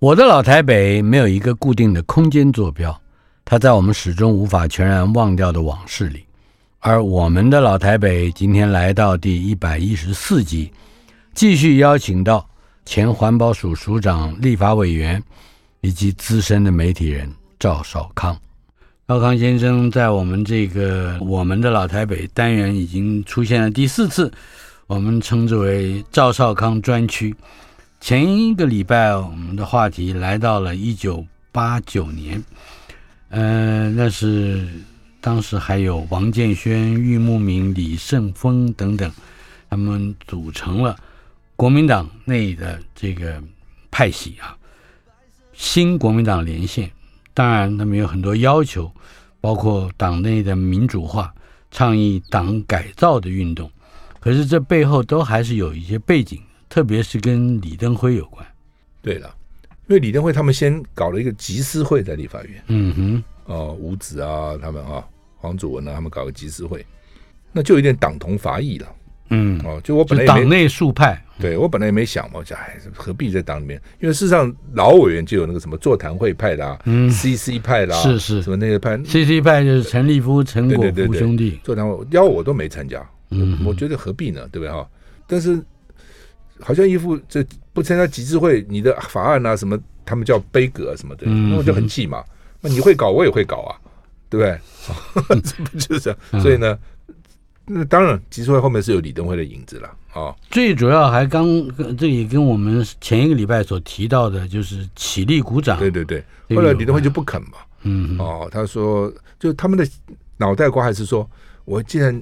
我的老台北没有一个固定的空间坐标，它在我们始终无法全然忘掉的往事里。而我们的老台北今天来到第一百一十四集，继续邀请到前环保署署长、立法委员以及资深的媒体人赵少康。赵康先生在我们这个我们的老台北单元已经出现了第四次，我们称之为赵少康专区。前一个礼拜，我们的话题来到了一九八九年，呃，那是当时还有王建煊、郁慕明、李胜峰等等，他们组成了国民党内的这个派系啊，新国民党连线。当然，他们有很多要求，包括党内的民主化、倡议党改造的运动。可是这背后都还是有一些背景。特别是跟李登辉有关，对了，因为李登辉他们先搞了一个集思会在立法院，嗯哼，哦，吴子啊，他们啊，黄祖文啊，他们搞个集思会，那就有点党同伐异了，嗯，哦，就我本来党内数派，对我本来也没想嘛，我讲哎，何必在党里面？因为事实上老委员就有那个什么座谈会派啦，嗯，CC 派啦，是是。什么那个派，CC 派就是陈立夫、陈果夫兄弟。座谈会，邀我都没参加，嗯，我觉得何必呢？对不对？哈？但是。好像一副这不参加集资会，你的法案啊什么，他们叫杯葛啊什么的，那我就很气嘛。那你会搞，我也会搞啊，对不对？这不就是？所以呢，那当然集资会后面是有李登辉的影子了啊。最主要还刚这里跟我们前一个礼拜所提到的，就是起立鼓掌。对对对，后来李登辉就不肯嘛。嗯哦，他说，就他们的脑袋瓜还是说，我既然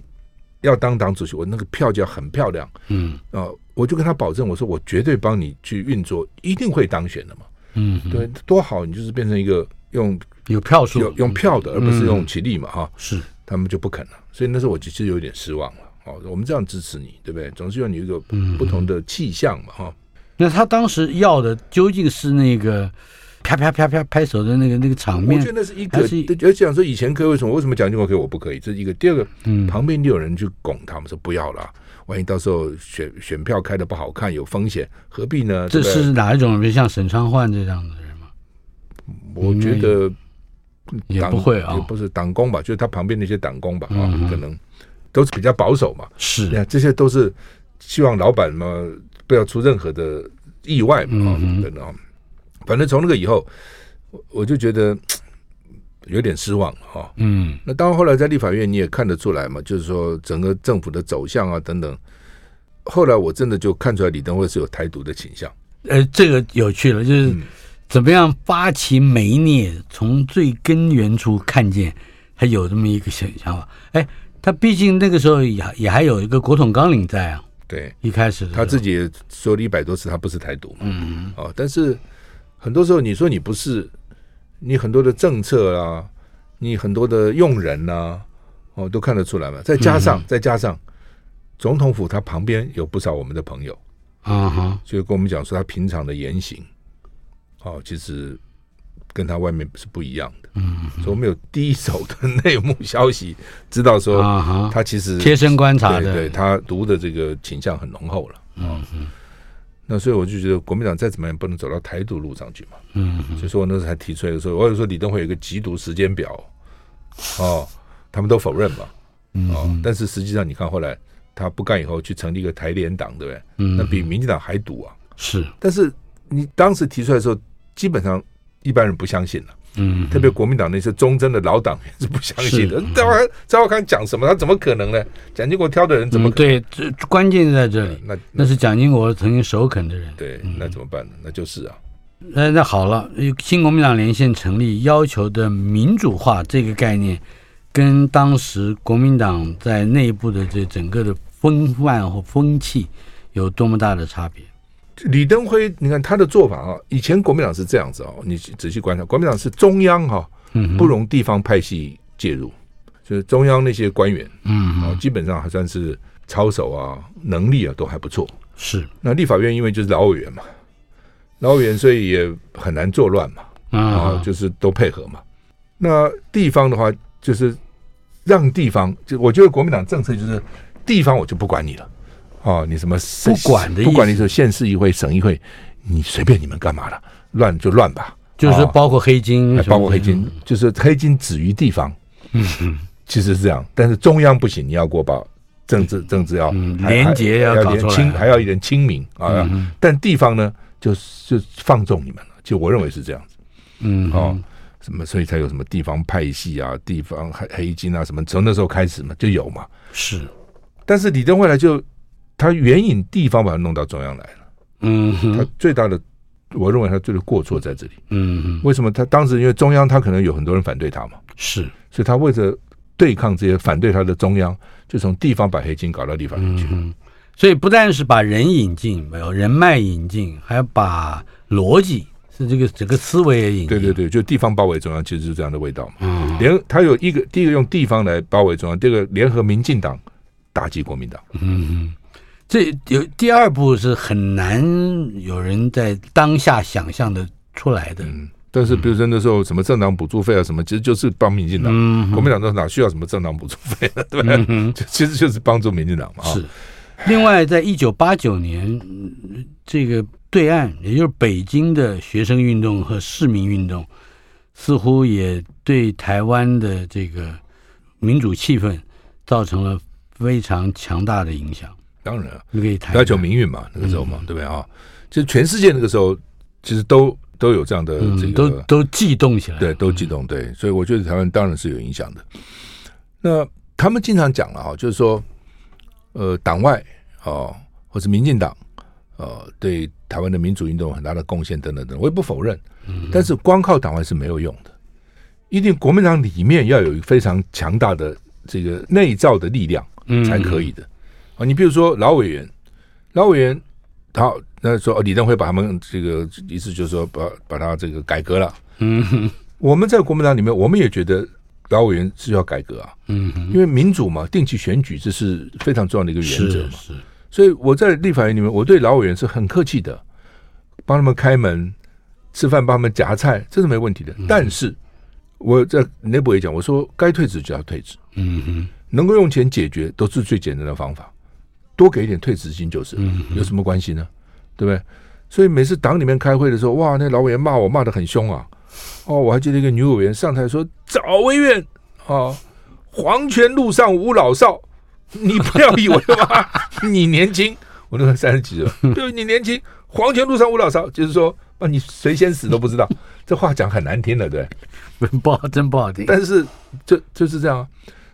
要当党主席，我那个票就要很漂亮。嗯啊。我就跟他保证，我说我绝对帮你去运作，一定会当选的嘛。嗯，对，多好，你就是变成一个用有票数、用票的，而不是用起立嘛，哈。是，他们就不肯了，所以那时候我其实有点失望了。哦，我们这样支持你，对不对？总是要你一个不同的气象嘛，哈。那他当时要的究竟是那个啪啪啪啪拍手的那个那个场面？我觉得那是一个，而且讲说以前可以为什么？为什么蒋经国可以，我不可以？这是一个。第二个，嗯，旁边就有人去拱他们说不要了。万一到时候选选票开的不好看，有风险，何必呢？这是哪一种人？像沈昌焕这样的人吗？我觉得也不会啊，也不是党工吧，就是他旁边那些党工吧，啊，可能都是比较保守嘛。是，这些都是希望老板嘛不要出任何的意外嘛，等等。反正从那个以后，我我就觉得。有点失望哈，嗯，那当然后来在立法院你也看得出来嘛，就是说整个政府的走向啊等等，后来我真的就看出来李登辉是有台独的倾向。呃，这个有趣了，就是怎么样发起美孽，从最根源处看见他有这么一个想想法。哎，他毕竟那个时候也也还有一个国统纲领在啊，对，一开始他自己说了一百多次他不是台独嘛，嗯，哦，但是很多时候你说你不是。你很多的政策啊，你很多的用人呐、啊，哦，都看得出来嘛。再加上，嗯、再加上，总统府他旁边有不少我们的朋友啊哈，就跟我们讲说他平常的言行，哦，其实跟他外面是不一样的。嗯，所以我们有第一手的内幕消息，知道说他其实贴身观察的，对，对他读的这个倾向很浓厚了。嗯嗯。那所以我就觉得国民党再怎么样不能走到台独路上去嘛。嗯。所以说我那时候还提出来的时候，我有说李登辉有一个缉毒时间表，哦，他们都否认嘛。哦，但是实际上你看后来他不干以后去成立一个台联党，对不对？嗯。那比民进党还毒啊。是。但是你当时提出来的时候，基本上一般人不相信了。嗯，特别国民党那些忠贞的老党员是不相信的。赵少赵少康讲什么，他怎么可能呢？蒋经国挑的人怎么可能？对，这关键在这里。那那是蒋经国曾经首肯的人。对，那怎么办呢？那就是啊。那那好了，新国民党连线成立要求的民主化这个概念，跟当时国民党在内部的这整个的风范或风气有多么大的差别？李登辉，你看他的做法啊，以前国民党是这样子哦，你仔细观察，国民党是中央哈，不容地方派系介入，就是中央那些官员，嗯，基本上还算是操守啊、能力啊都还不错。是，那立法院因为就是老委员嘛，老委员所以也很难作乱嘛，啊，就是都配合嘛。那地方的话，就是让地方，就我觉得国民党政策就是地方我就不管你了。哦，你什么不管的，不管你是县市议会、省议会，你随便你们干嘛了，乱就乱吧。就是包括黑金，包括黑金，就是黑金止于地方。嗯嗯，其实是这样，但是中央不行，你要过把政治政治要廉洁，要搞出来，清还要一点清明啊。但地方呢，就就放纵你们了。就我认为是这样子。嗯，哦，什么，所以才有什么地方派系啊，地方黑黑金啊，什么从那时候开始嘛，就有嘛。是，但是李登辉来就。他援引地方把他弄到中央来了，嗯，他最大的，我认为他最大的过错在这里，嗯，为什么？他当时因为中央他可能有很多人反对他嘛，是，所以他为了对抗这些反对他的中央，就从地方把黑金搞到地方去，嗯，所以不但是把人引进，没有人脉引进，还要把逻辑是这个整个思维也引进，对对对，就地方包围中央，其实是这样的味道嘛，嗯，联他有一个第一个用地方来包围中央，第二个联合民进党打击国民党，嗯。这有第二步是很难有人在当下想象的出来的。嗯，但是比如说那时候什么政党补助费啊什么，其实就是帮民进党。嗯，国民党哪需要什么政党补助费啊？对不对？嗯，其实就是帮助民进党嘛。是。另外，在一九八九年，这个对岸，也就是北京的学生运动和市民运动，似乎也对台湾的这个民主气氛造成了非常强大的影响。当然啊，要求民运嘛，那个时候嘛，嗯、对不对啊？就全世界那个时候，其实都都有这样的这个，嗯、都都悸动起来，对，都悸动，对。所以我觉得台湾当然是有影响的。那他们经常讲了哈，就是说，呃，党外哦，或是民进党，呃，对台湾的民主运动有很大的贡献等等等，我也不否认。但是光靠党外是没有用的，一定国民党里面要有一个非常强大的这个内造的力量才可以的。嗯啊，你比如说老委员，老委员，他，那说李登辉把他们这个意思就是说把把他这个改革了。嗯哼，我们在国民党里面，我们也觉得老委员是要改革啊。嗯哼，因为民主嘛，定期选举这是非常重要的一个原则嘛。是，所以我在立法院里面，我对老委员是很客气的，帮他们开门、吃饭、帮他们夹菜，这是没问题的。嗯、但是我在内部也讲，我说该退职就要退职。嗯哼，能够用钱解决都是最简单的方法。多给一点退职金就是，有什么关系呢？对不对？所以每次党里面开会的时候，哇，那老委员骂我骂得很凶啊！哦，我还记得一个女委员上台说：“早委员啊，黄泉路上无老少，你不要以为嘛，你年轻，我那个三十几了，对，你年轻，黄泉路上无老少，就是说，啊，你谁先死都不知道，这话讲很难听的，对，不好，真不好听。但是就就是这样啊。”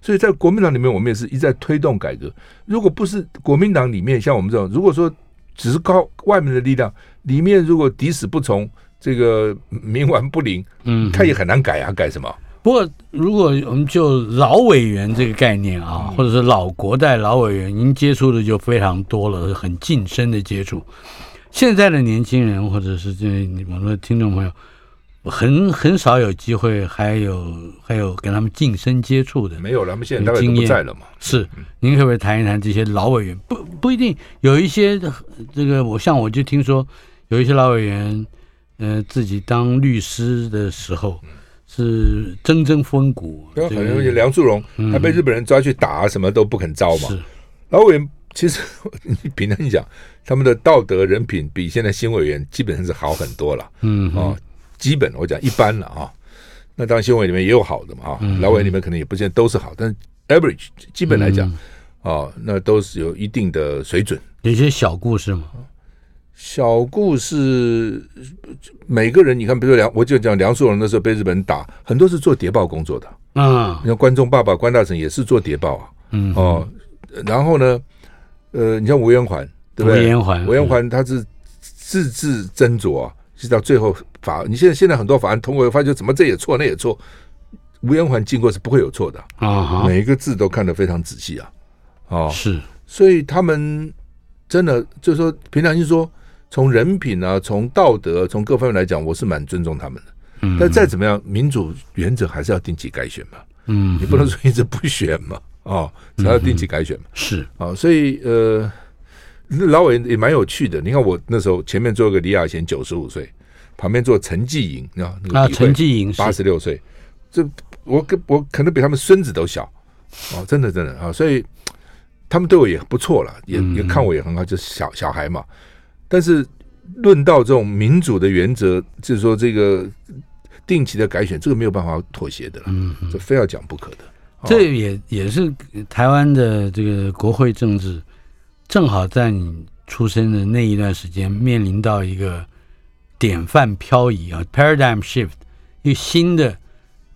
所以在国民党里面，我们也是一再推动改革。如果不是国民党里面像我们这种，如果说只是靠外面的力量，里面如果敌死不从，这个冥顽不灵，嗯，他也很难改啊，改什么？不过，如果我们就老委员这个概念啊，嗯、或者是老国代老委员，您接触的就非常多了，很近身的接触。现在的年轻人，或者是这我们的听众朋友。很很少有机会，还有还有跟他们近身接触的，没有了。他们现在大概都不在了嘛。是，您可不可以谈一谈这些老委员？不不一定有一些这个，我像我就听说有一些老委员，呃，自己当律师的时候是铮铮风骨，对，好像梁祝荣他被日本人抓去打，什么都不肯招嘛。是，老委员其实 你平常讲，他们的道德人品比现在新委员基本上是好很多了。嗯，哦，基本我讲一般了啊。那当然新闻里面也有好的嘛啊，老委里面可能也不见都是好，但是 average 基本来讲。哦，那都是有一定的水准。有些小故事吗？小故事，每个人你看，比如说梁，我就讲梁树荣那时候被日本人打，很多是做谍报工作的。啊，你像关中爸爸关大成也是做谍报啊。嗯，哦，然后呢，呃，你像吴元环，对不对？吴元环，吴元环他是字字斟酌啊，是到最后法，你现在现在很多法案通过，发觉怎么这也错那也错，吴延环经过是不会有错的啊，每一个字都看得非常仔细啊。哦，是，所以他们真的就是说，平常心说，从人品啊，从道德，从各方面来讲，我是蛮尊重他们的。嗯，但再怎么样，民主原则还是要定期改选嘛。嗯，你不能说一直不选嘛。哦，才要定期改选嘛。是啊，哦，所以呃，老伟也蛮有趣的。你看我那时候前面坐个李亚贤，九十五岁，旁边坐陈继莹，你知道那个啊，陈继莹八十六岁，这我跟我可能比他们孙子都小。哦，真的真的啊，所以。他们对我也不错了，也也看我也很好，就是小小孩嘛。但是论到这种民主的原则，就是说这个定期的改选，这个没有办法妥协的了，嗯，这非要讲不可的。这也也是台湾的这个国会政治，正好在你出生的那一段时间，面临到一个典范漂移啊，paradigm shift，一个新的，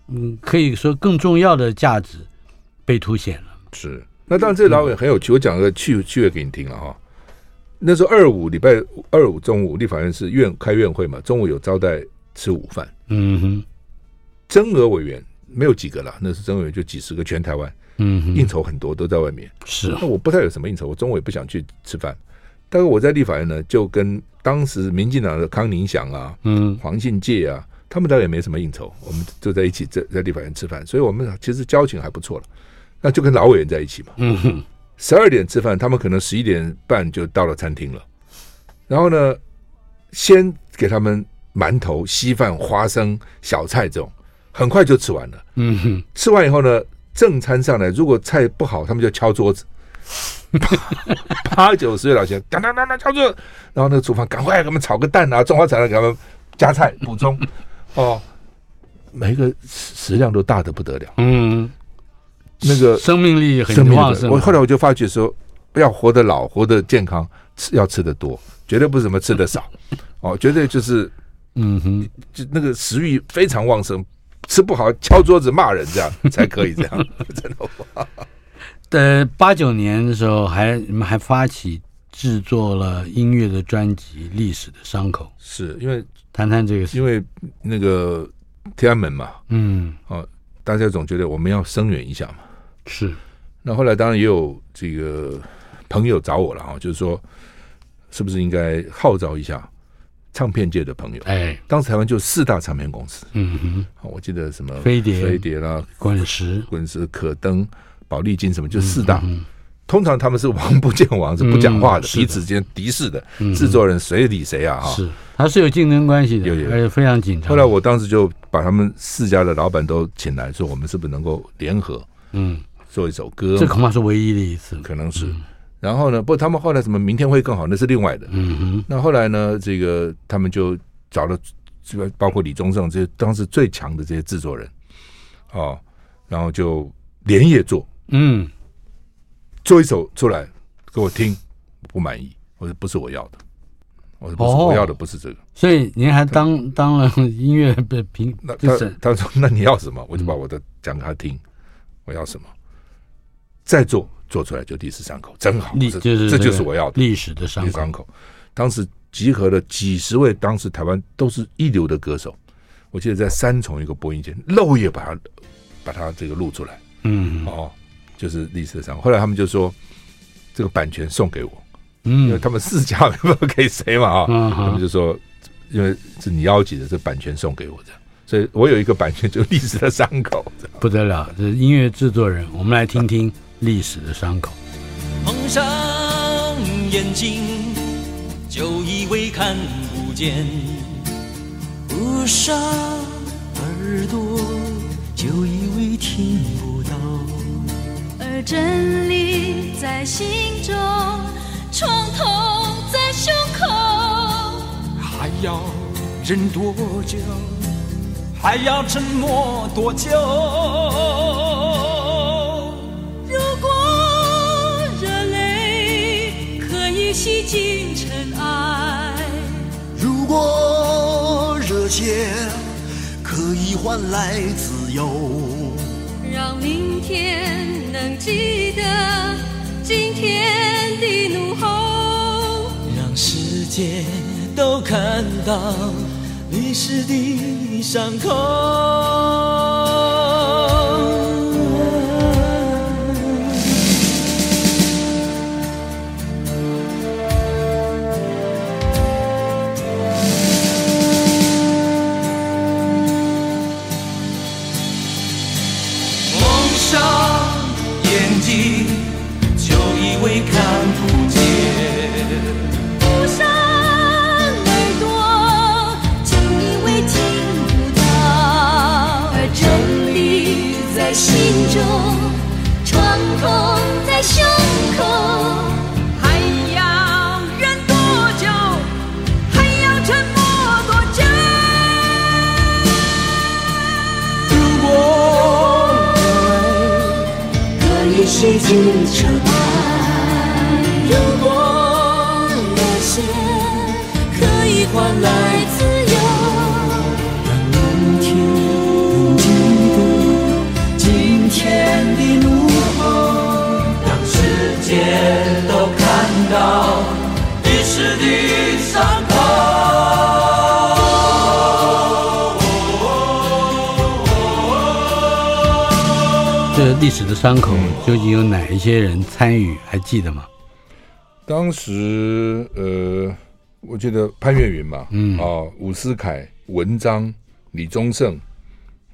嗯，可以说更重要的价值被凸显了，是。那当然，这老委很有趣。我讲个趣趣味给你听了哈。那时候二五礼拜二五中午，立法院是院开院会嘛，中午有招待吃午饭。嗯哼，增额委员没有几个了，那是增额委员就几十个，全台湾。嗯哼，应酬很多，都在外面。是，那我不太有什么应酬，我中午也不想去吃饭。但是我在立法院呢，就跟当时民进党的康宁祥啊，嗯，黄信介啊，他们倒也没什么应酬，我们就在一起在在立法院吃饭，所以我们其实交情还不错了。那就跟老委员在一起嘛。嗯哼，十二点吃饭，他们可能十一点半就到了餐厅了。然后呢，先给他们馒头、稀饭、花生、小菜这种，很快就吃完了。嗯哼，吃完以后呢，正餐上来，如果菜不好，他们就敲桌子。八九十岁老先生，当当当当敲桌子。然后那个厨房赶快给他们炒个蛋啊，中华菜来给他们加菜补充。哦，每一个食量都大的不得了。嗯。那个生命力很旺盛。我后来我就发觉说，要活得老，活得健康，吃要吃的多，绝对不是什么吃的少，哦，绝对就是，嗯哼，就那个食欲非常旺盛，吃不好敲桌子骂人这样才可以这样，真的。呃，八九年的时候还你们还发起制作了音乐的专辑《历史的伤口》，是因为谈谈这个，因为那个天安门嘛，嗯，哦，大家总觉得我们要声援一下嘛。是，那后来当然也有这个朋友找我了啊，就是说，是不是应该号召一下唱片界的朋友？哎，当时台湾就四大唱片公司，嗯哼，我记得什么飞碟、飞碟啦、滚石、滚石、可登、宝丽金什么，就四大。通常他们是王不见王，是不讲话的，彼此间敌视的。制作人谁理谁啊？哈，是，他是有竞争关系的，而且非常紧张。后来我当时就把他们四家的老板都请来说，我们是不是能够联合？嗯。做一首歌，这恐怕是唯一的一次，可能是。然后呢，不过他们后来什么明天会更好，那是另外的。嗯哼。那后来呢，这个他们就找了这个包括李宗盛这些当时最强的这些制作人，哦，然后就连夜做，嗯，做一首出来给我听，不满意，我说不是我要的，我说不是我要的不是这个。所以您还当当了音乐的评，那他他说那你要什么？我就把我的讲给他听，我要什么？再做做出来就第十三口，真好，历就是这就是我要的历史的伤口。口。当时集合了几十位，当时台湾都是一流的歌手。我记得在三重一个播音间，漏夜把它把它这个录出来。嗯，哦，就是历史的伤口。后来他们就说这个版权送给我，嗯，因为他们四家 不知道给谁嘛啊，嗯、他们就说因为是你邀请的，这版权送给我这样。所以我有一个版权，就是历史的伤口，不得了。这是音乐制作人，我们来听听。历史的伤口，蒙上眼睛，就以为看不见。捂上耳朵就以为听不到，真理在心中，创痛在胸口，还要忍多久？还要沉默多久？如果热泪可以洗净尘埃，如果热血可以换来自由，让明天能记得今天的怒吼，让世界都看到历史的伤口。中，创痛在胸口，还要忍多久？还要沉默多久？如果爱可以洗净尘埃，如果热血可以换来自历史的伤口究竟有哪一些人参与？还记得吗？当时呃，我记得潘越云嘛，嗯，啊，伍思凯、文章、李宗盛，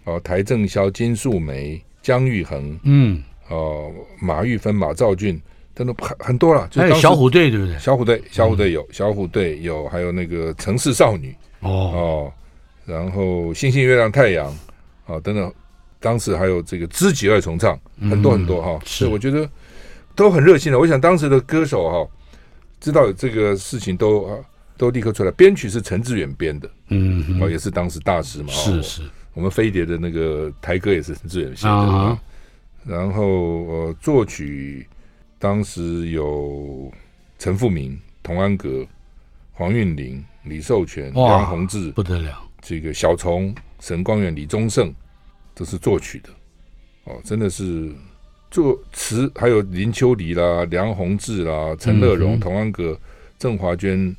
哦，邰正宵、金素梅、姜育恒，嗯，哦，马玉芬、马兆俊。真的很很多了。就还有小虎队，对不对？小虎队，小虎队有，小虎队有，还有那个城市少女，哦哦，然后星星、月亮、太阳，啊，等等。当时还有这个知己二重唱，很多很多哈，所以我觉得都很热心的。我想当时的歌手哈，知道有这个事情都啊都立刻出来。编曲是陈志远编的，嗯，哦，也是当时大师嘛。是是，我们飞碟的那个台歌也是陈志远写的啊。然后呃，作曲当时有陈富明、童安格、黄韵玲、李寿全、梁鸿志，不得了。这个小虫、沈光远、李宗盛。这是作曲的，哦，真的是作词，还有林秋离啦、梁鸿志啦、陈乐融、童安格、郑华娟、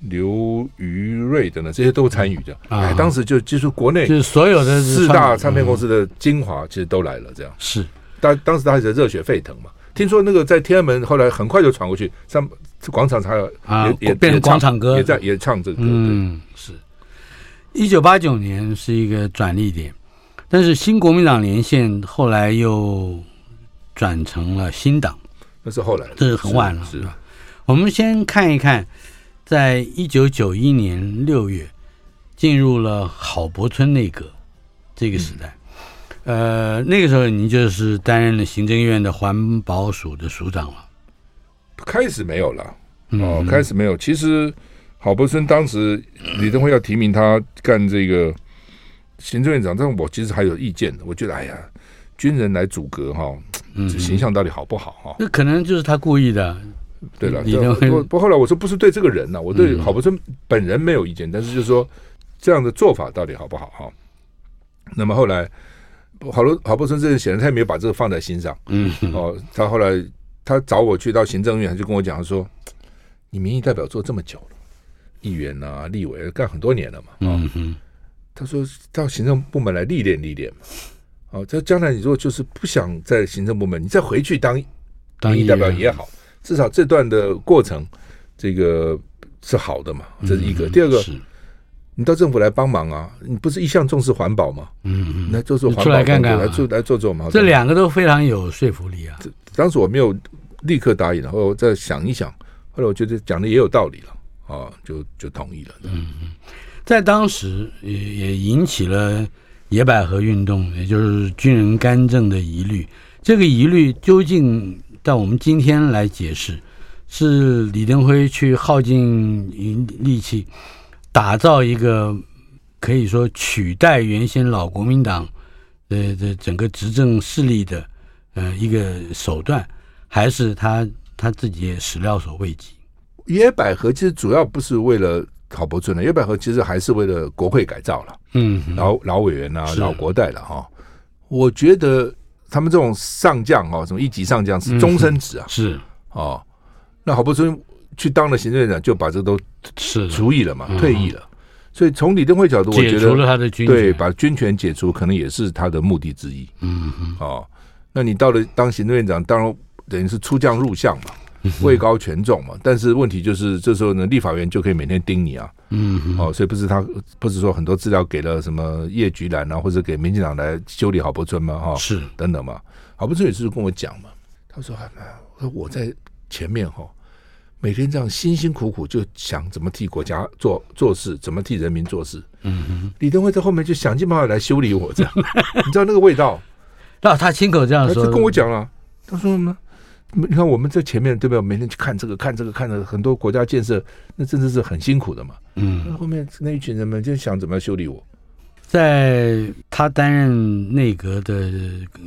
刘余瑞等等，这些都参与的。哎，当时就就是国内就是所有的四大唱片公司的精华，其实都来了。这样是当当时大家是热血沸腾嘛。听说那个在天安门，后来很快就传过去，上广场还有也也变成广场歌，也在也唱这个歌。嗯，是。一九八九年是一个转捩点。但是新国民党连线后来又转成了新党，那是后来，这是很晚了，是吧？我们先看一看，在一九九一年六月进入了郝柏村内阁这个时代，嗯、呃，那个时候您就是担任了行政院的环保署的署长了。开始没有了，哦，开始没有。其实郝柏村当时李登辉要提名他干这个。行政院长，但我其实还有意见的。我觉得，哎呀，军人来阻隔哈，这形象到底好不好哈？那可能就是他故意的。对了，不不，后来我说不是对这个人呢，我对郝柏村本人没有意见，但是就是说这样的做法到底好不好哈？那么后来，郝柏郝柏村这人显然他也没有把这个放在心上。嗯，哦，他后来他找我去到行政院，他就跟我讲说：“你民意代表做这么久了，议员啊、立委干很多年了嘛。”嗯哼。他说到行政部门来历练历练嘛，哦，这将来你如果就是不想在行政部门，你再回去当当一代表也好，至少这段的过程这个是好的嘛，这是一个。第二个，你到政府来帮忙啊，你不是一向重视环保吗？嗯嗯，来做做环保，出来看看，来做来做做嘛。这两个都非常有说服力啊。当时我没有立刻答应，然后再想一想，后来我觉得讲的也有道理了，啊，就就同意了。嗯嗯。在当时也也引起了野百合运动，也就是军人干政的疑虑。这个疑虑究竟到我们今天来解释，是李登辉去耗尽力气打造一个可以说取代原先老国民党的的整个执政势力的呃一个手段，还是他他自己也始料所未及？野百合其实主要不是为了郝柏村的，野百合其实还是为了国会改造了。嗯，老老委员啊，老国代了哈。我觉得他们这种上将啊，什么一级上将是终身职啊，是哦。那郝柏村去当了行政院长，就把这都是除役了嘛，退役了。所以从李登辉角度，我觉得解除了他的军权，对，把军权解除，可能也是他的目的之一。嗯嗯。哦，那你到了当行政院长，当然等于是出将入相嘛。位高权重嘛，但是问题就是这时候呢，立法院就可以每天盯你啊。嗯，哦，所以不是他不是说很多资料给了什么叶菊兰啊，或者给民进党来修理郝柏村吗，哈，是等等嘛。郝柏村也是跟我讲嘛，他说：“我在前面哈，每天这样辛辛苦苦就想怎么替国家做做事，怎么替人民做事。嗯哼，李登辉在后面就想尽办法来修理我，这样 你知道那个味道？那他亲口这样说，他跟我讲了，他说什么？”你看我们在前面对不对？每天去看这个看这个看这个，很多国家建设，那真的是很辛苦的嘛。嗯，那后面那一群人们就想怎么样修理我。在他担任内阁的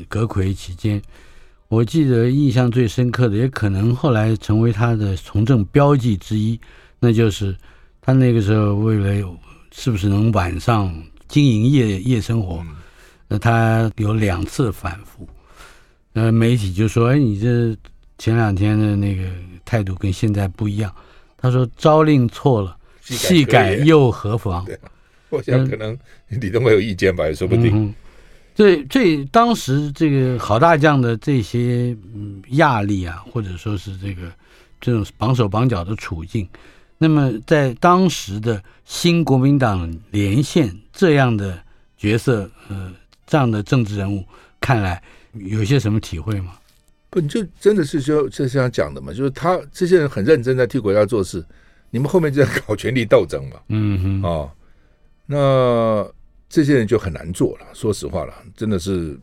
阁魁期间，我记得印象最深刻的，也可能后来成为他的从政标记之一，那就是他那个时候为了是不是能晚上经营夜夜生活，那他有两次反复。呃，媒体就说：“哎，你这。”前两天的那个态度跟现在不一样，他说朝令错了，夕改又何妨？我想可能李登辉有意见吧，也说不定。对、嗯，这当时这个郝大将的这些嗯压力啊，或者说是这个这种绑手绑脚的处境，那么在当时的新国民党连线这样的角色，呃，这样的政治人物，看来有些什么体会吗？不，你就真的是就就这样讲的嘛？就是他这些人很认真在替国家做事，你们后面就在搞权力斗争嘛。嗯哼，哦，那这些人就很难做了。说实话了，真的是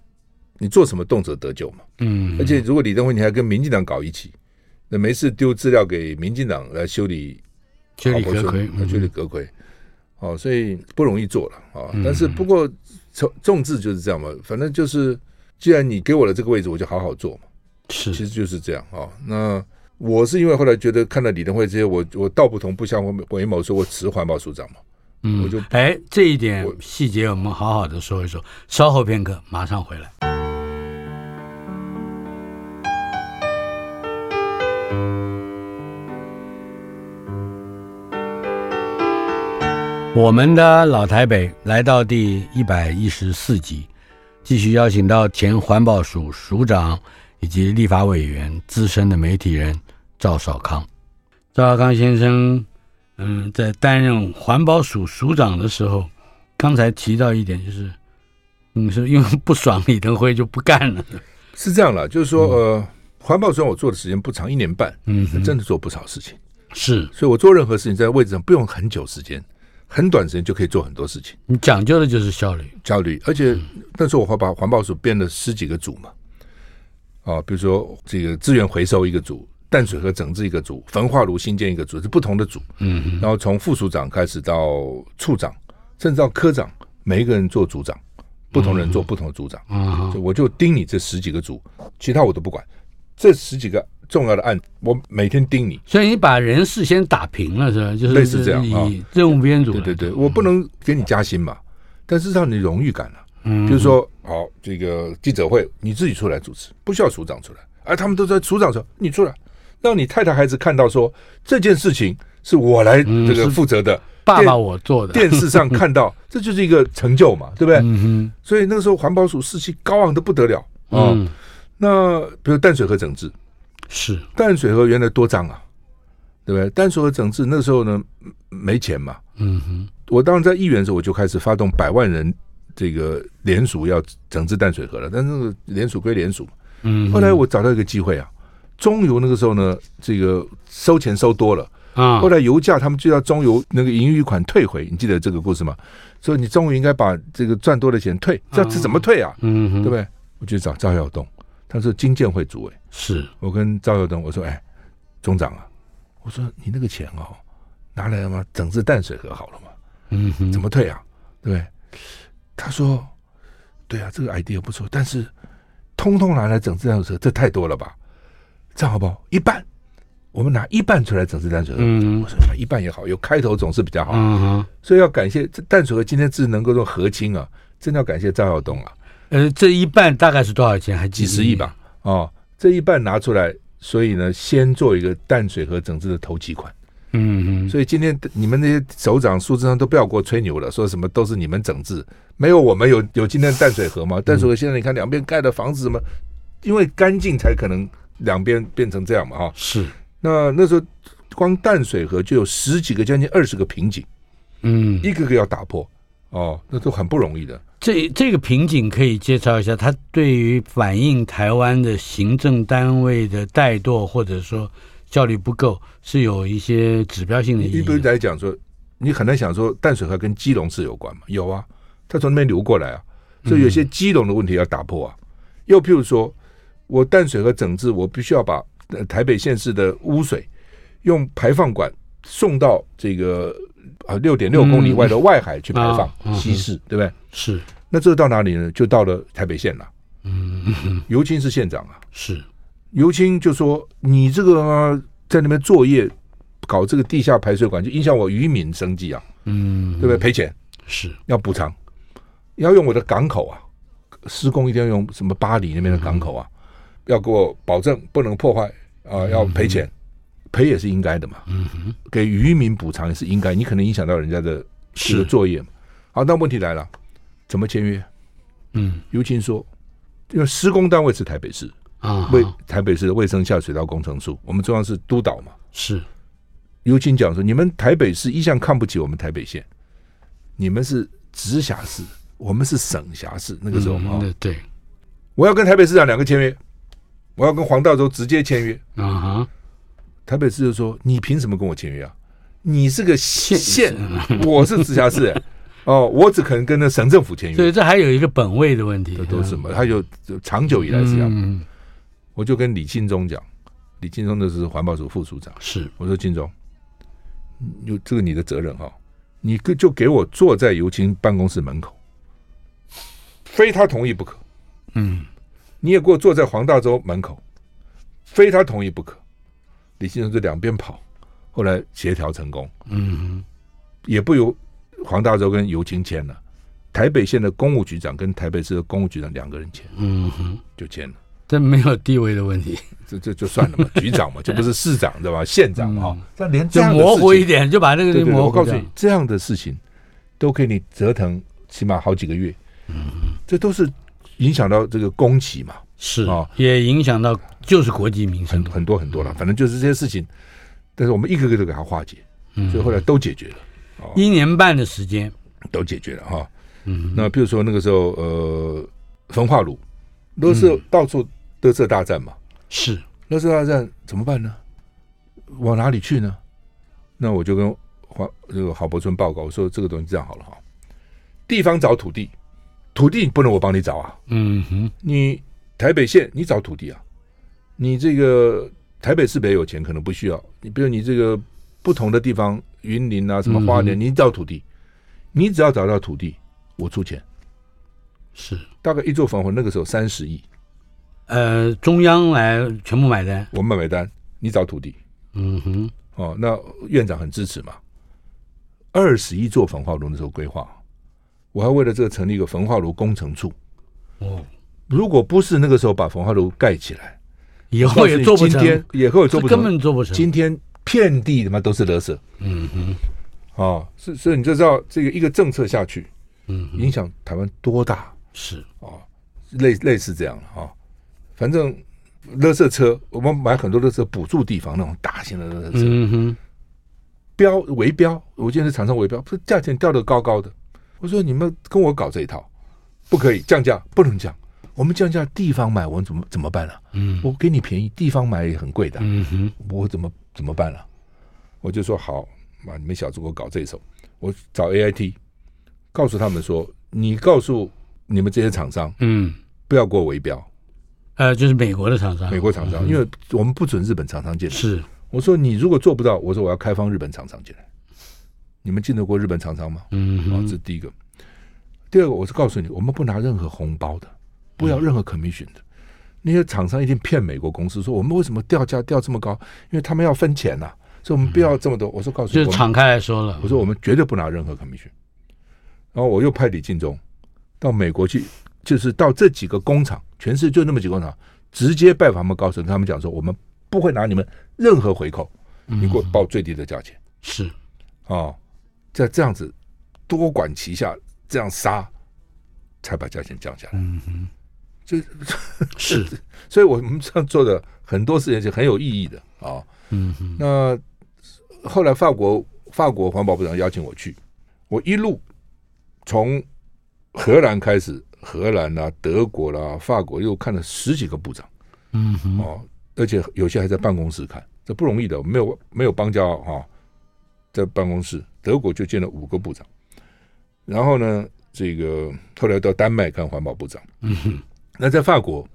你做什么动辄得咎嘛。嗯，而且如果李登辉你还跟民进党搞一起，那没事丢资料给民进党来修理修理阁揆，修理阁魁。哦，所以不容易做了啊。哦，但是不过重重治就是这样嘛。反正就是，既然你给我了这个位置，我就好好做嘛。是，其实就是这样啊、哦。那我是因为后来觉得看到李登辉这些，我我道不同不相为谋，说我辞环保署长嘛。嗯，我就哎，这一点细节我们好好的说一说。稍后片刻，马上回来。我们的老台北来到第一百一十四集，继续邀请到前环保署署长。以及立法委员、资深的媒体人赵少康，赵少康先生，嗯，在担任环保署署长的时候，刚才提到一点，就是，你是因为不爽李登辉就不干了，是这样了，就是说，呃，环保署我做的时间不长，一年半，嗯，真的做不少事情，是，所以我做任何事情在位置上不用很久时间，很短时间就可以做很多事情。你讲究的就是效率，效率，而且那时候我还把环保署编了十几个组嘛。啊，比如说这个资源回收一个组，淡水河整治一个组，焚化炉新建一个组，是不同的组。嗯，然后从副署长开始到处长，甚至到科长，每一个人做组长，不同人做不同的组长。嗯，我就盯你这十几个组，其他我都不管。这十几个重要的案，我每天盯你。所以你把人事先打平了是吧？就是类似这样啊，任务编组。对对对，我不能给你加薪嘛，但是让你荣誉感了。嗯，就是说，好，这个记者会你自己出来主持，不需要署长出来。而他们都在署长说，你出来，让你太太孩子看到说这件事情是我来这个负责的，爸爸我做的。电视上看到，这就是一个成就嘛，对不对？嗯，所以那个时候环保署士气高昂的不得了啊。嗯，那比如淡水河整治，是淡水河原来多脏啊，对不对？淡水河整治那时候呢没钱嘛。嗯哼，我当时在议员的时候，我就开始发动百万人。这个联署要整治淡水河了，但是那个联署归联署，嗯，后来我找到一个机会啊，中油那个时候呢，这个收钱收多了，啊。后来油价他们就要中油那个盈余款退回，你记得这个故事吗？所以你中油应该把这个赚多的钱退，这这怎么退啊？嗯哼，对不对？我就找赵耀东，他是金建会主委。是我跟赵耀东我说，哎，总长啊，我说你那个钱哦，拿来了吗？整治淡水河好了吗？嗯哼，怎么退啊？对不对？他说，对啊，这个 idea 不错，但是通通拿来整治淡水河，这太多了吧？这样好不好？一半，我们拿一半出来整治淡水河。嗯我说一半也好，有开头总是比较好。嗯哼，所以要感谢这淡水河今天只能够做和亲啊，真的要感谢赵耀东啊，呃，这一半大概是多少钱？还几十亿吧？哦，这一半拿出来，所以呢，先做一个淡水河整治的头期款。嗯嗯，所以今天你们那些首长、苏贞昌都不要给我吹牛了，说什么都是你们整治，没有我们有有今天的淡水河吗？淡水河现在你看两边盖的房子什么，因为干净才可能两边变成这样嘛哈。是，那那时候光淡水河就有十几个、将近二十个瓶颈，嗯，一个个要打破哦，那都很不容易的。这这个瓶颈可以介绍一下，它对于反映台湾的行政单位的怠惰或者说效率不够，是有一些指标性的意义。一般来讲说，你很难想说淡水河跟基隆市有关嘛？有啊，它从那边流过来啊，所以有些基隆的问题要打破啊。又譬如说，我淡水河整治，我必须要把台北县市的污水用排放管送到这个啊六点六公里外的外海去排放稀释，对不对？是。那这到哪里呢？就到了台北县了。嗯，尤其是县长啊，是。尤清就说：“你这个、啊、在那边作业，搞这个地下排水管，就影响我渔民生计啊，嗯，对不对？赔钱。是。要补偿，要用我的港口啊，施工一定要用什么巴黎那边的港口啊，嗯、要给我保证不能破坏啊，要赔钱，赔、嗯、也是应该的嘛，嗯哼，给渔民补偿也是应该，你可能影响到人家的这个作业嘛。好，那问题来了，怎么签约？嗯，尤清说，因为施工单位是台北市。”啊，为台北市的卫生下水道工程处，我们中央是督导嘛？是。尤清讲说，你们台北市一向看不起我们台北县，你们是直辖市，我们是省辖市。那个时候啊、嗯，对，我要跟台北市长两个签约，我要跟黄道周直接签约。啊哈，台北市就说，你凭什么跟我签约啊？你是个县，我是直辖市、欸，哦，我只可能跟那省政府签约。所以这还有一个本位的问题，这都是什么？他就长久以来是这样。嗯我就跟李庆忠讲，李庆忠那是环保署副署长，是我说庆忠，有这个你的责任哈，你就给我坐在尤清办公室门口，非他同意不可。嗯，你也给我坐在黄大洲门口，非他同意不可。李庆忠就两边跑，后来协调成功。嗯，也不由黄大洲跟尤清签了，台北县的公务局长跟台北市的公务局长两个人签，嗯哼，就签了。这没有地位的问题，这这就算了嘛，局长嘛，就不是市长对吧？县长哈，这、嗯、连这样模糊一点，就把那个模糊。我告诉你，这样的事情都给你折腾起码好几个月，嗯，这都是影响到这个工期嘛，是啊，也影响到就是国计民生很很多很多了，反正就是这些事情，但是我们一个个都给他化解，所以后来都解决了，嗯、一年半的时间都解决了哈。嗯，那比如说那个时候，呃，焚化炉都是到处。垃圾大战嘛，是。垃圾大战怎么办呢？往哪里去呢？那我就跟黄这个郝柏村报告，我说这个东西这样好了哈，地方找土地，土地不能我帮你找啊，嗯哼，你台北县你找土地啊，你这个台北市北有钱可能不需要，你比如你这个不同的地方，云林啊什么花莲，你找土地，你只要找到土地，我出钱，是。大概一座焚化那个时候三十亿。呃，中央来全部买单，我们买单，你找土地，嗯哼，哦，那院长很支持嘛。二十一座焚化炉的时候规划，我还为了这个成立一个焚化炉工程处。哦，如果不是那个时候把焚化炉盖起来，以后也做不成，今天以后也做不成，根本做不成。今天遍地他妈都是垃圾，嗯哼，哦，所所以你就知道这个一个政策下去，嗯，影响台湾多大？是哦，类类似这样了啊。反正，垃圾车我们买很多垃圾补助地方那种大型的垃圾车，嗯哼，标围标，我记得是厂商围标，不是价钱掉的高高的。我说你们跟我搞这一套，不可以降价，不能降。我们降价，地方买我们怎么怎么办呢？嗯，我给你便宜，地方买也很贵的。嗯哼，我怎么怎么办了？我就说好，嘛，你们小子给我搞这一手，我找 AIT，告诉他们说，你告诉你们这些厂商，嗯，不要给我围标，呃，就是美国的厂商，美国厂商，嗯、因为我们不准日本厂商进来。是，我说你如果做不到，我说我要开放日本厂商进来，你们进得过日本厂商吗？嗯，好，这是第一个。第二个，我是告诉你，我们不拿任何红包的，不要任何 commission 的。那些厂商一定骗美国公司说，我们为什么掉价掉这么高？因为他们要分钱呐、啊。所以我们不要这么多。我说告诉你，就敞开来说了。我说我们绝对不拿任何 commission。然后我又派李进忠到美国去，就是到这几个工厂，全世界就那么几个工厂，直接拜访他们高层，跟他们讲说，我们不会拿你们任何回扣，你给我报最低的价钱。是哦，在这样子多管齐下，这样杀，才把价钱降下来。嗯哼，就 是，所以我们这样做的很多事情是很有意义的啊。嗯哼，那。后来法国法国环保部长邀请我去，我一路从荷兰开始，荷兰啦、啊、德国啦、啊、法国又看了十几个部长，嗯哼，哦，而且有些还在办公室看，这不容易的，没有没有邦交哈、哦，在办公室，德国就见了五个部长，然后呢，这个后来到丹麦看环保部长，嗯哼，那在法国，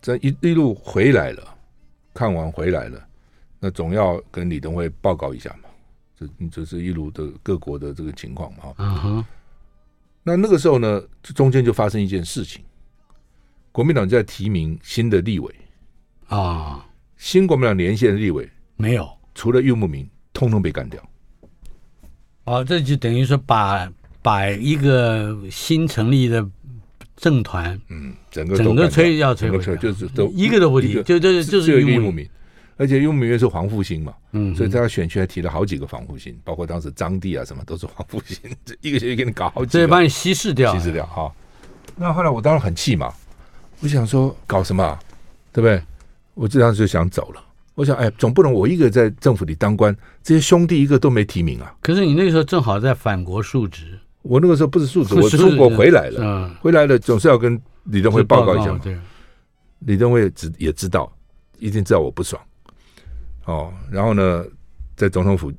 这一一路回来了，看完回来了。那总要跟李登辉报告一下嘛，这这是一路的各国的这个情况嘛。嗯哼。那那个时候呢，中间就发生一件事情，国民党在提名新的立委。啊，新国民党连线的立委。没有，除了游牧民，通通被干掉。哦，这就等于说把把一个新成立的政团，嗯，整个整个摧要摧毁，就是都一个都不提，就就就是游牧民。而且游牧民是黄复兴嘛，嗯，所以他选区还提了好几个黄复兴，包括当时张帝啊什么都是黄复兴，这 一个学期给你搞好几个，所以把你稀释掉，稀释掉哈。那后来我当然很气嘛，我想说搞什么、啊，对不对？我这当时就想走了。我想，哎，总不能我一个在政府里当官，这些兄弟一个都没提名啊。可是你那个时候正好在反国述职，我那个时候不是述职，我出国回来了，嗯、回来了总是要跟李登辉报告一下嘛。对，李登辉知也知道，一定知道我不爽。哦，然后呢，在总统府，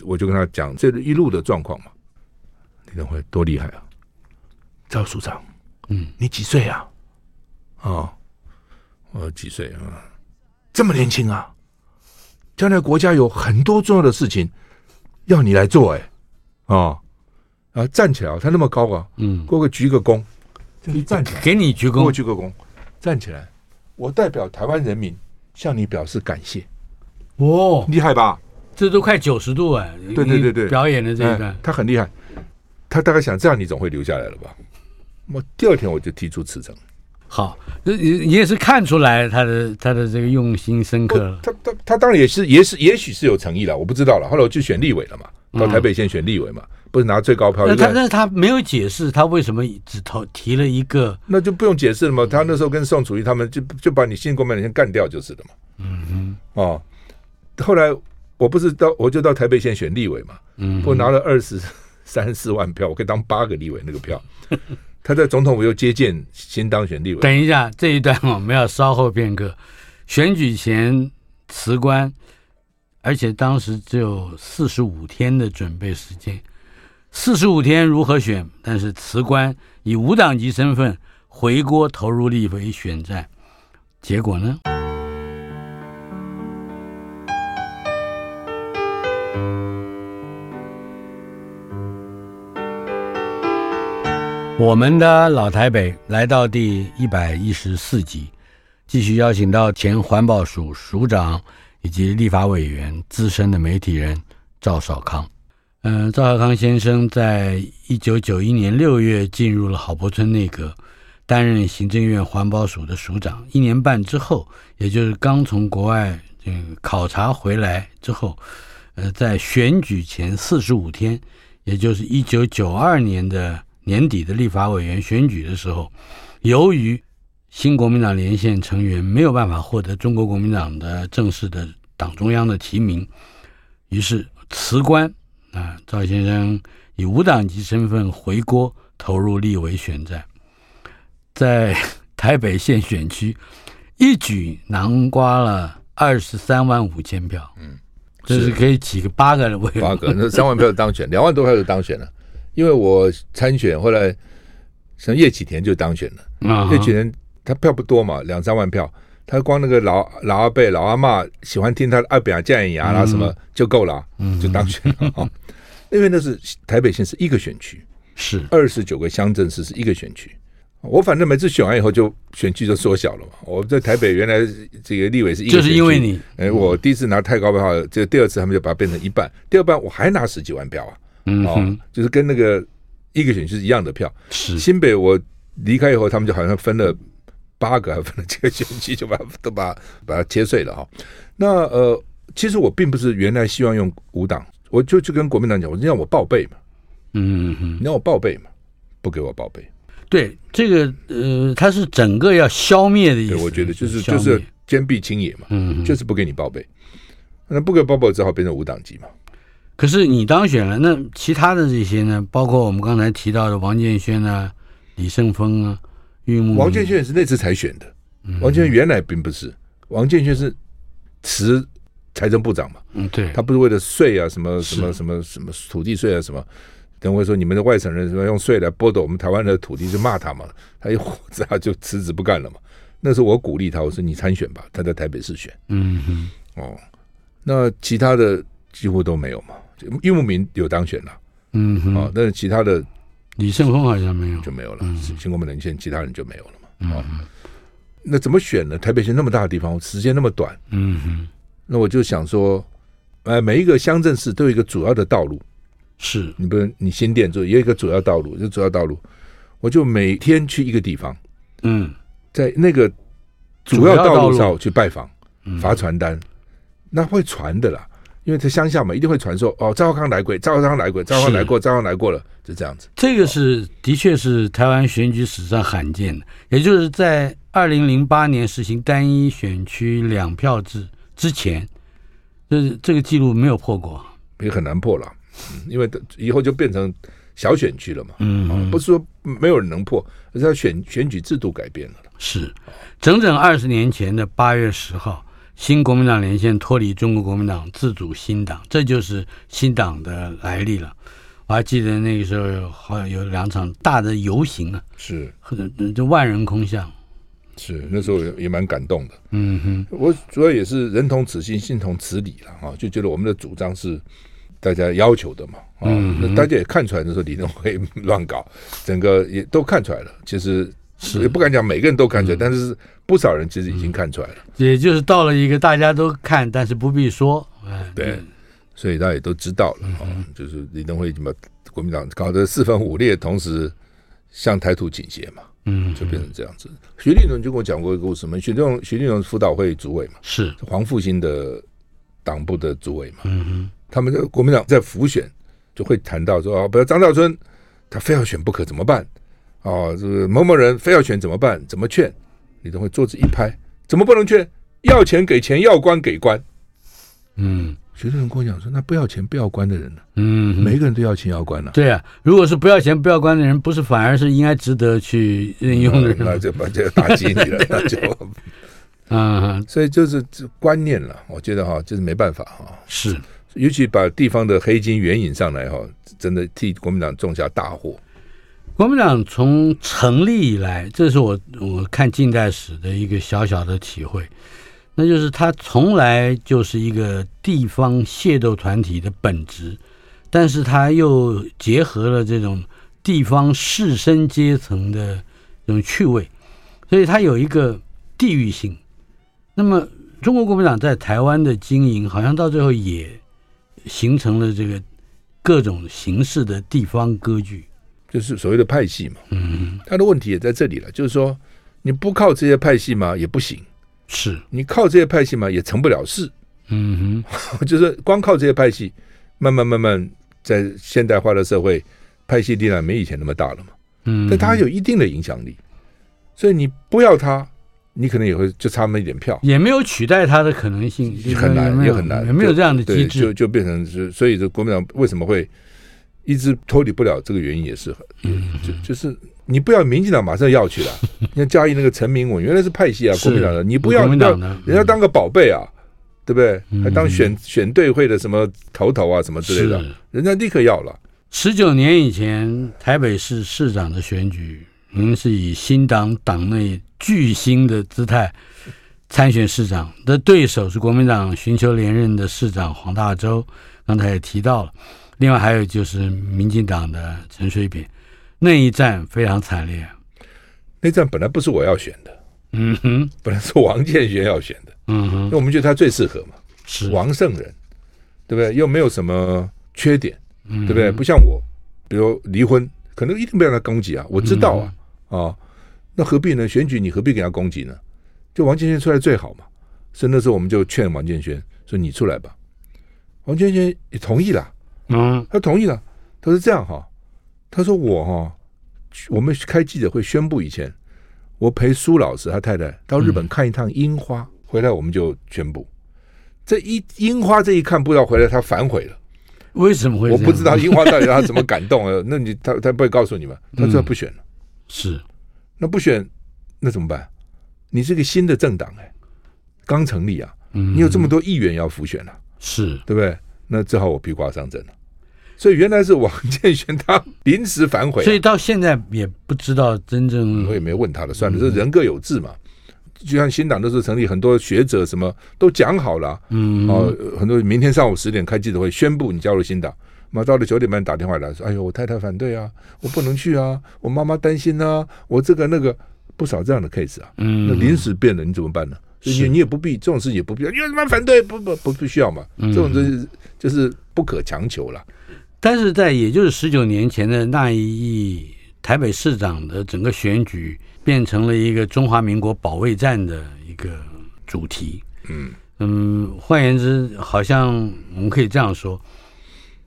我就跟他讲这一路的状况嘛。李登辉多厉害啊！赵署长，嗯，你几岁啊？哦，我几岁啊？这么年轻啊！将来国家有很多重要的事情要你来做，哎，哦，啊，站起来，他那么高啊，嗯，给我鞠个躬，你站起来，给你鞠躬，给我鞠个躬，站起来，我代表台湾人民向你表示感谢。哦，厉害吧？这都快九十度哎！对对对对，表演的这一段，他很厉害。他大概想这样，你总会留下来了吧？我第二天我就提出辞呈。好，你你也是看出来他的他的这个用心深刻了。他他他当然也是也是也许是有诚意了，我不知道了。后来我去选立委了嘛，到台北县选立委嘛，不是拿最高票。那他但是他没有解释他为什么只投提了一个，那就不用解释了嘛。他那时候跟宋楚瑜他们就就把你新国民党先干掉就是了嘛。嗯哼，哦。后来我不是到我就到台北县选立委嘛，嗯，我拿了二十三四万票，我可以当八个立委那个票。他在总统府又接见新当选立委。等一下，这一段我们要稍后片刻。选举前辞官，而且当时只有四十五天的准备时间，四十五天如何选？但是辞官以无党籍身份回国投入立委选战，结果呢？我们的老台北来到第一百一十四集，继续邀请到前环保署署长以及立法委员、资深的媒体人赵少康。嗯、赵少康先生在一九九一年六月进入了郝柏村内阁，担任行政院环保署的署长。一年半之后，也就是刚从国外这个考察回来之后，呃，在选举前四十五天，也就是一九九二年的。年底的立法委员选举的时候，由于新国民党连线成员没有办法获得中国国民党的正式的党中央的提名，于是辞官啊，赵先生以无党籍身份回国投入立委选战，在 台北县选区一举囊瓜了二十三万五千票。嗯，这是可以几个八个人位，八个 那三万票当选，两万多票就当选了。因为我参选，后来像叶启田就当选了。叶启田他票不多嘛，两三万票，他光那个老老阿伯、老阿妈喜欢听他的阿扁啊、建言啦什么就够了，就当选了。因为那是台北县是一个选区，是。二十九个乡镇市是一个选区。我反正每次选完以后，就选区就缩小了嘛。我在台北原来这个立委是一个，就是因为你，哎，我第一次拿太高票，这个第二次他们就把它变成一半，第二半我还拿十几万票啊，嗯，哦，就是跟那个一个选区是一样的票。是新北我离开以后，他们就好像分了八个，还分了几个选区，就把都把把它切碎了哈。那呃，其实我并不是原来希望用五党，我就去跟国民党讲，我让我报备嘛，嗯嗯，你让我报备嘛，不给我报备。对这个呃，它是整个要消灭的意思。对，我觉得就是就是坚壁清野嘛，嗯，就是不给你报备，那不给报备只好变成五党籍嘛。可是你当选了，那其他的这些呢？包括我们刚才提到的王建轩啊、李胜峰啊、玉木。王建轩也是那次才选的，王建轩原来并不是，王建轩是辞财政部长嘛，嗯，对，他不是为了税啊，什么什么什么什么土地税啊什么。等会说你们的外省人什么用税来剥夺我们台湾的土地，就骂他嘛。他一火子他就辞职不干了嘛。那时候我鼓励他，我说你参选吧。他在台北市选，嗯哼，哦，那其他的几乎都没有嘛。玉木明有当选了，嗯哼，哦，但是其他的李胜峰好像没有，就没有了。新国民连线其他人就没有了嘛。哦，嗯，那怎么选呢？台北县那么大的地方，时间那么短，嗯哼，那我就想说，呃，每一个乡镇市都有一个主要的道路。是。你不能，你新店做也有一个主要道路，就主要道路，我就每天去一个地方，嗯，在那个主要道路上去拜访，发传单，那会传的啦，因为在乡下嘛，一定会传说哦，赵少康来过，赵少康来过，赵少康来过，赵少康来过了，就这样子。这个是的确是台湾选举史上罕见的，也就是在二零零八年实行单一选区两票制之前，这这个记录没有破过，也很难破了。嗯，因为以后就变成小选区了嘛，嗯，不是说没有人能破，而是要选选举制度改变了。是，整整二十年前的八月十号，新国民党连线脱离中国国民党，自主新党，这就是新党的来历了。我还记得那个时候好像有两场大的游行啊，是，就万人空巷，是那时候也也蛮感动的。嗯哼，我主要也是人同此心，心同此理了啊，就觉得我们的主张是。大家要求的嘛，啊、哦，那大家也看出来，那时候李登辉乱搞，整个也都看出来了。其实也不敢讲每个人都看出来，但是不少人其实已经看出来了。也就是到了一个大家都看，但是不必说，哎，对，所以大家也都知道了啊、哦，就是李登辉怎么国民党搞得四分五裂，同时向台独倾斜嘛，嗯，就变成这样子。徐立伦就跟我讲过一个故事嘛，徐立伦徐立伦辅导会主委嘛，是黄复兴的党部的主委嘛，嗯哼。他们的国民党在辅选就会谈到说啊，比如张兆春他非要选不可怎么办？哦，这个某某人非要选怎么办？怎么劝？李登辉桌子一拍，怎么不能劝？要钱给钱，要官给官。嗯，许立伦跟我讲说，那不要钱不要官的人呢？嗯，每个人都要钱要官呢、啊。对啊，如果是不要钱不要官的人，不是反而是应该值得去任用的人？那就把这个打击你了，那就 啊，所以就是这观念了。我觉得哈，就是没办法哈，是。尤其把地方的黑金援引上来哈，真的替国民党种下大祸。国民党从成立以来，这是我我看近代史的一个小小的体会，那就是他从来就是一个地方械斗团体的本质，但是他又结合了这种地方士绅阶层的这种趣味，所以它有一个地域性。那么中国国民党在台湾的经营，好像到最后也。形成了这个各种形式的地方割据，就是所谓的派系嘛。嗯，他的问题也在这里了，就是说你不靠这些派系嘛也不行，是你靠这些派系嘛也成不了事。嗯哼，就是光靠这些派系，慢慢慢慢在现代化的社会，派系力量没以前那么大了嘛。嗯，但他有一定的影响力，所以你不要他。你可能也会就差那么一点票，也没有取代他的可能性，很难，也很难，也没有这样的机制，就就变成是，所以这国民党为什么会一直脱离不了这个原因也是就就是你不要民进党马上要去了，你看嘉义那个陈明文原来是派系啊，国民党的，你不要，要人家当个宝贝啊，对不对？还当选选队会的什么头头啊，什么之类的，人家立刻要了。十九年以前，台北市市长的选举，您是以新党党内巨星的姿态参选市长，的对手是国民党寻求连任的市长黄大洲，刚才也提到了。另外还有就是民进党的陈水扁，那一战非常惨烈。那战本来不是我要选的，嗯哼，本来是王建煊要选的，嗯哼，因为我们觉得他最适合嘛，是王圣人，对不对？又没有什么缺点，嗯、对不对？不像我，比如离婚，可能一定被他攻击啊，我知道啊，啊、嗯哦，那何必呢？选举你何必给他攻击呢？就王建煊出来最好嘛。所以那时候我们就劝王建煊说：“你出来吧。”王建煊也同意了。嗯，他同意了。他说这样哈，他说我哈，我们开记者会宣布以前，我陪苏老师他太太到日本看一趟樱花，回来我们就宣布。这一樱花这一看，不知道回来他反悔了。为什么会？我不知道樱花到底让他怎么感动啊？那你他他不会告诉你们？他说他不选了。是，那不选那怎么办？你是个新的政党哎，刚成立啊，你有这么多议员要复选啊，是对不对？那只好我披挂上阵了。所以原来是王建煊他临时反悔，所以到现在也不知道真正。我也没问他了，算了，这人各有志嘛。就像新党那时候成立，很多学者什么都讲好了，嗯，哦，很多明天上午十点开记者会宣布你加入新党，那到了九点半打电话来说，哎呦，我太太反对啊，我不能去啊，我妈妈担心啊，我这个那个不少这样的 case 啊，嗯，那临时变了你怎么办呢？你你也不必这种事也不必要，你为什么反对？不不不不需要嘛，这种就是就是不可强求了。但是在也就是十九年前的那一役，台北市长的整个选举变成了一个中华民国保卫战的一个主题。嗯嗯，换言之，好像我们可以这样说，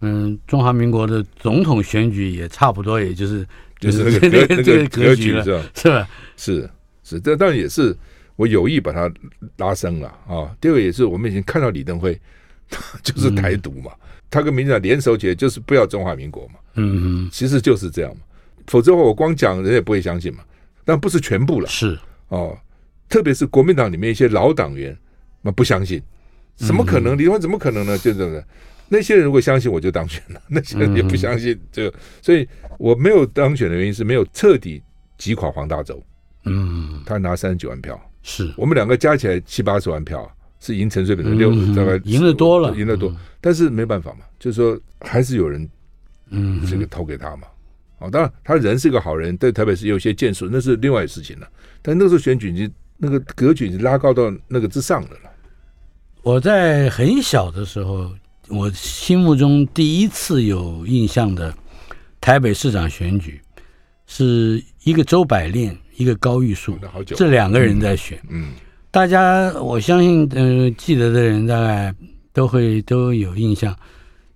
嗯，中华民国的总统选举也差不多，也就是就是那个格那个格局了，是吧？是是，这当然也是我有意把它拉升了啊。第二个也是我们已经看到李登辉 就是台独嘛。他跟民进党联手起来，就是不要中华民国嘛。嗯嗯，其实就是这样嘛。否则的话，我光讲人也不会相信嘛。但不是全部了。是哦，特别是国民党里面一些老党员，那不相信，怎么可能？离婚怎么可能呢？就这个，那些人如果相信，我就当选了；那些人也不相信，就所以我没有当选的原因是没有彻底击垮黄大洲。嗯，他拿三十九万票，是我们两个加起来七八十万票。是赢陈水扁的六，大概赢的多了，赢的多，但是没办法嘛，就是说还是有人，嗯，这个投给他嘛。哦，当然他人是个好人，对台北市有些建树，那是另外的事情了。但那时候选举已经那个格局已经拉高到那个之上的了。我在很小的时候，我心目中第一次有印象的台北市长选举，是一个周百炼，一个高玉树，这两个人在选，嗯。大家，我相信，呃，记得的人大概都会都有印象。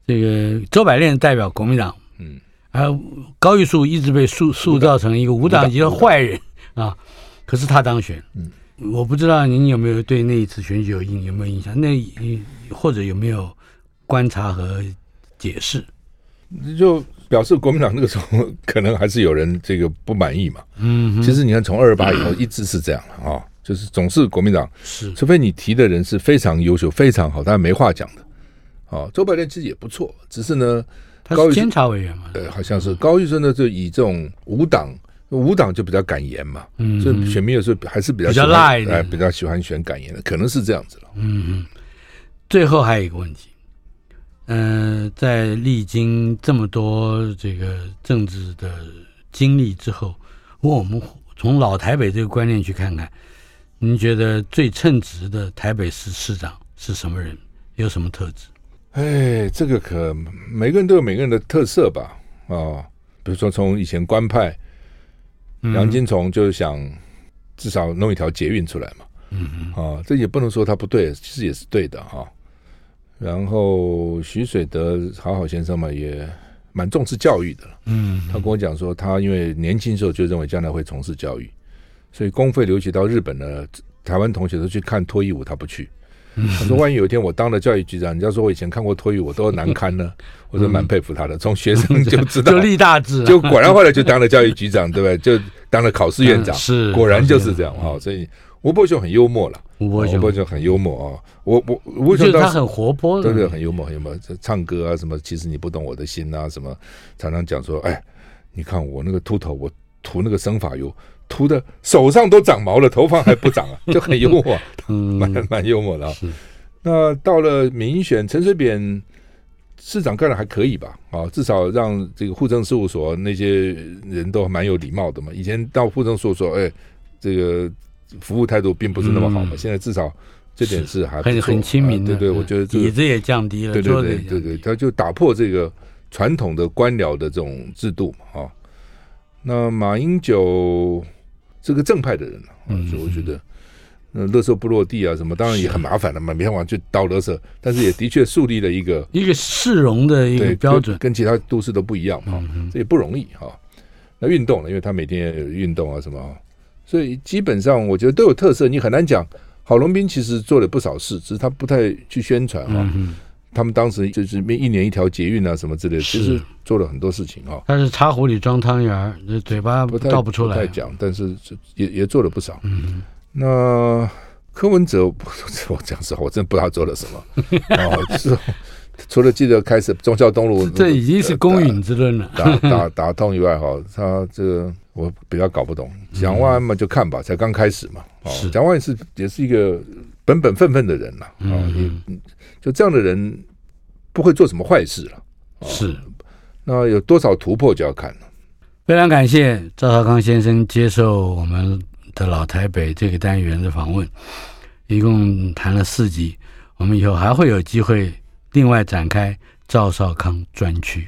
这个周百炼代表国民党，嗯，而高玉树一直被塑塑造成一个无党籍的坏人啊。可是他当选，嗯，我不知道您有没有对那一次选举有印有没有印象？那或者有没有观察和解释？就表示国民党那个时候可能还是有人这个不满意嘛。嗯，其实你看，从二二八以后一直是这样了啊。就是总是国民党，是除非你提的人是非常优秀、非常好，但没话讲的。哦，周百炼其实也不错，只是呢，他是监察委员嘛，呃，好像是高玉生呢，就以这种无党，无党就比较敢言嘛，嗯，所以选民有时候还是比较比较辣一点，哎，比较喜欢选敢言的，可能是这样子了。嗯嗯。最后还有一个问题，嗯、呃，在历经这么多这个政治的经历之后，我们从老台北这个观念去看看。您觉得最称职的台北市市长是什么人？有什么特质？哎，这个可每个人都有每个人的特色吧？啊、哦，比如说从以前官派，杨金松就是想至少弄一条捷运出来嘛。嗯嗯。啊、哦，这也不能说他不对，其实也是对的哈、哦。然后徐水德好好先生嘛，也蛮重视教育的。嗯，他跟我讲说，他因为年轻时候就认为将来会从事教育。所以公费留学到日本呢，台湾同学都去看脱衣舞，他不去。他说：“万一有一天我当了教育局长，人家说我以前看过脱衣舞，多难堪呢。”我说：“蛮佩服他的，从学生就知道，就立大志，就果然后来就当了教育局长，对不对？就当了考试院长，是果然就是这样哈。所以吴伯雄很幽默了，吴伯雄，吴伯雄很幽默啊。我我吴伯雄他很活泼，对对，很幽默，很幽默。唱歌啊什么，其实你不懂我的心啊什么，常常讲说，哎，你看我那个秃头，我涂那个生发油，涂的手上都长毛了，头发还不长啊，就很幽默，蛮蛮幽默的啊。那到了民选，陈水扁市长干的还可以吧？啊，至少让这个户政事务所那些人都蛮有礼貌的嘛。以前到户政事务所，哎，这个服务态度并不是那么好嘛。现在至少这点是还很很亲民的。对对，我觉得底子也降低了。对对对对对，他就打破这个传统的官僚的这种制度嘛。啊，那马英九是个正派的人啊，所以我觉得。嗯，垃圾不落地啊，什么当然也很麻烦了嘛，每天晚上去倒垃圾，但是也的确树立了一个一个市容的一个标准跟，其他都市都不一样哈，嗯、哼这也不容易哈。那运动呢，因为他每天也有运动啊什么，所以基本上我觉得都有特色，你很难讲。郝龙斌其实做了不少事，只是他不太去宣传哈。他们当时就是一年一条捷运啊什么之类的，其实做了很多事情哈。但是茶壶里装汤圆，嘴巴不倒不出来，不太讲，但是也也做了不少。嗯那柯文哲，我讲实话，我真的不知道他做了什么。哦，是除了记得开始忠孝东路，这已经是公允之论了。打打打通以外，哈，他这个我比较搞不懂。蒋万安嘛，就看吧，才刚开始嘛。哦，蒋万安是也是一个本本分分的人呐。啊，也就这样的人不会做什么坏事了。是，那有多少突破就要看了。非常感谢赵少康先生接受我们。的老台北这个单元的访问，一共谈了四集，我们以后还会有机会另外展开赵少康专区。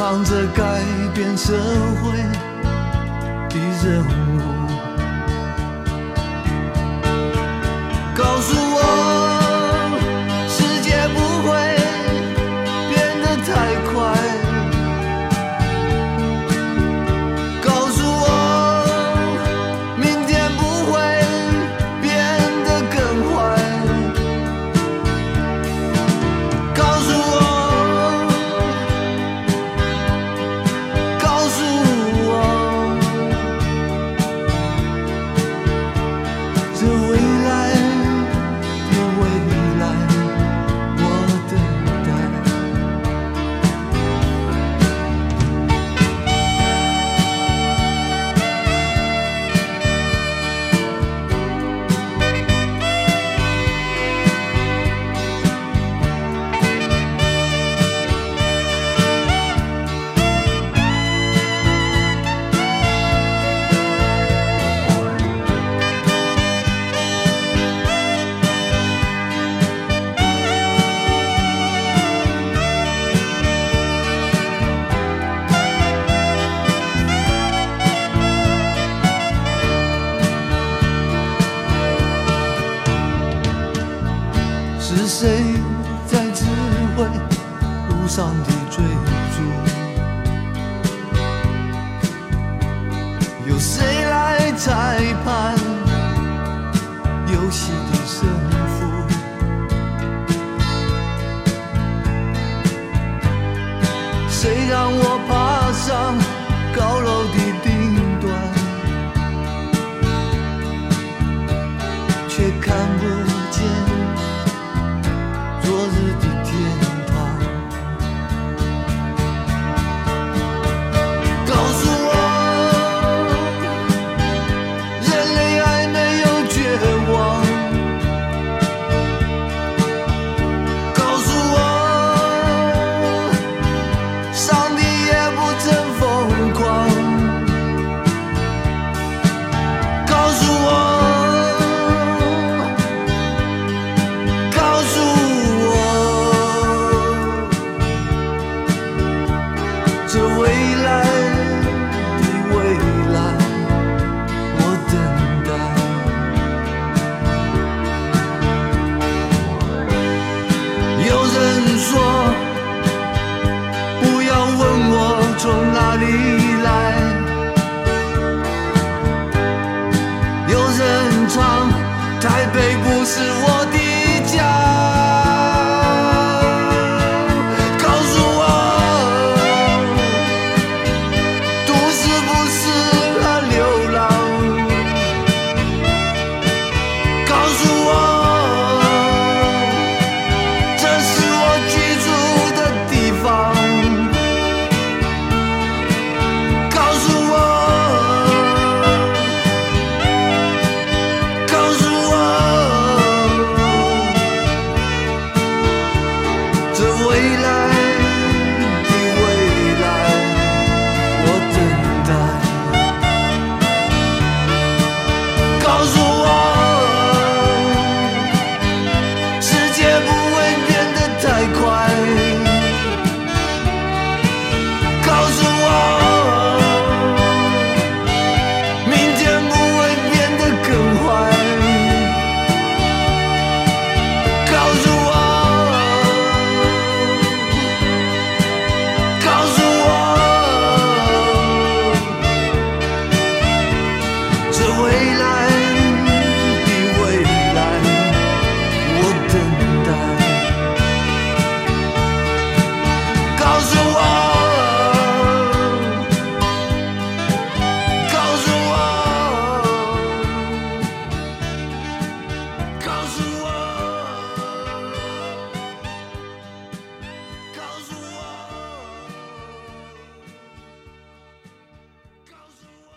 藏着改变社会的任务，告诉